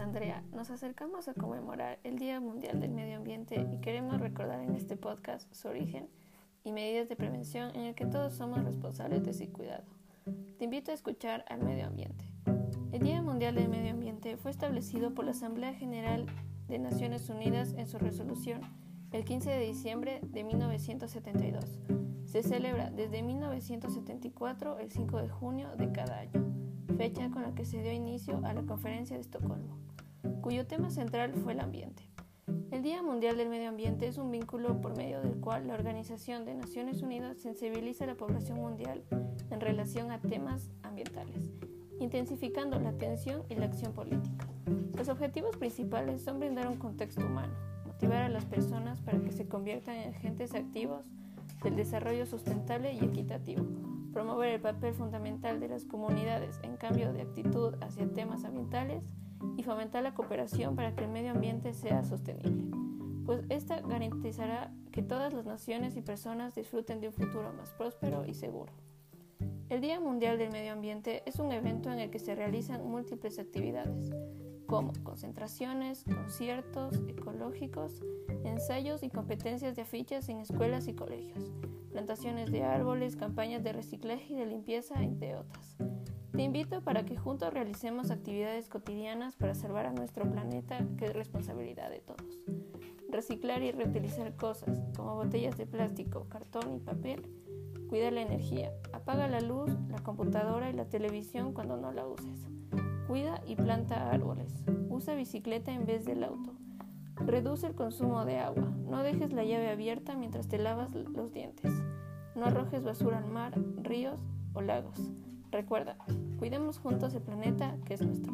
Andrea, nos acercamos a conmemorar el Día Mundial del Medio Ambiente y queremos recordar en este podcast su origen y medidas de prevención en el que todos somos responsables de ese cuidado. Te invito a escuchar al medio ambiente. El Día Mundial del Medio Ambiente fue establecido por la Asamblea General de Naciones Unidas en su resolución el 15 de diciembre de 1972. Se celebra desde 1974 el 5 de junio de cada año, fecha con la que se dio inicio a la Conferencia de Estocolmo, cuyo tema central fue el ambiente. El Día Mundial del Medio Ambiente es un vínculo por medio del cual la Organización de Naciones Unidas sensibiliza a la población mundial en relación a temas ambientales, intensificando la atención y la acción política. Los objetivos principales son brindar un contexto humano, motivar a las personas para que se conviertan en agentes activos del desarrollo sustentable y equitativo, promover el papel fundamental de las comunidades en cambio de actitud hacia temas ambientales y fomentar la cooperación para que el medio ambiente sea sostenible, pues esta garantizará que todas las naciones y personas disfruten de un futuro más próspero y seguro. El Día Mundial del Medio Ambiente es un evento en el que se realizan múltiples actividades, como concentraciones, conciertos ecológicos, ensayos y competencias de afiches en escuelas y colegios, plantaciones de árboles, campañas de reciclaje y de limpieza, entre otras. Te invito para que juntos realicemos actividades cotidianas para salvar a nuestro planeta, que es responsabilidad de todos. Reciclar y reutilizar cosas, como botellas de plástico, cartón y papel. Cuida la energía. Apaga la luz, la computadora y la televisión cuando no la uses. Cuida y planta árboles. Usa bicicleta en vez del auto. Reduce el consumo de agua. No dejes la llave abierta mientras te lavas los dientes. No arrojes basura al mar, ríos o lagos. Recuerda, cuidemos juntos el planeta que es nuestro.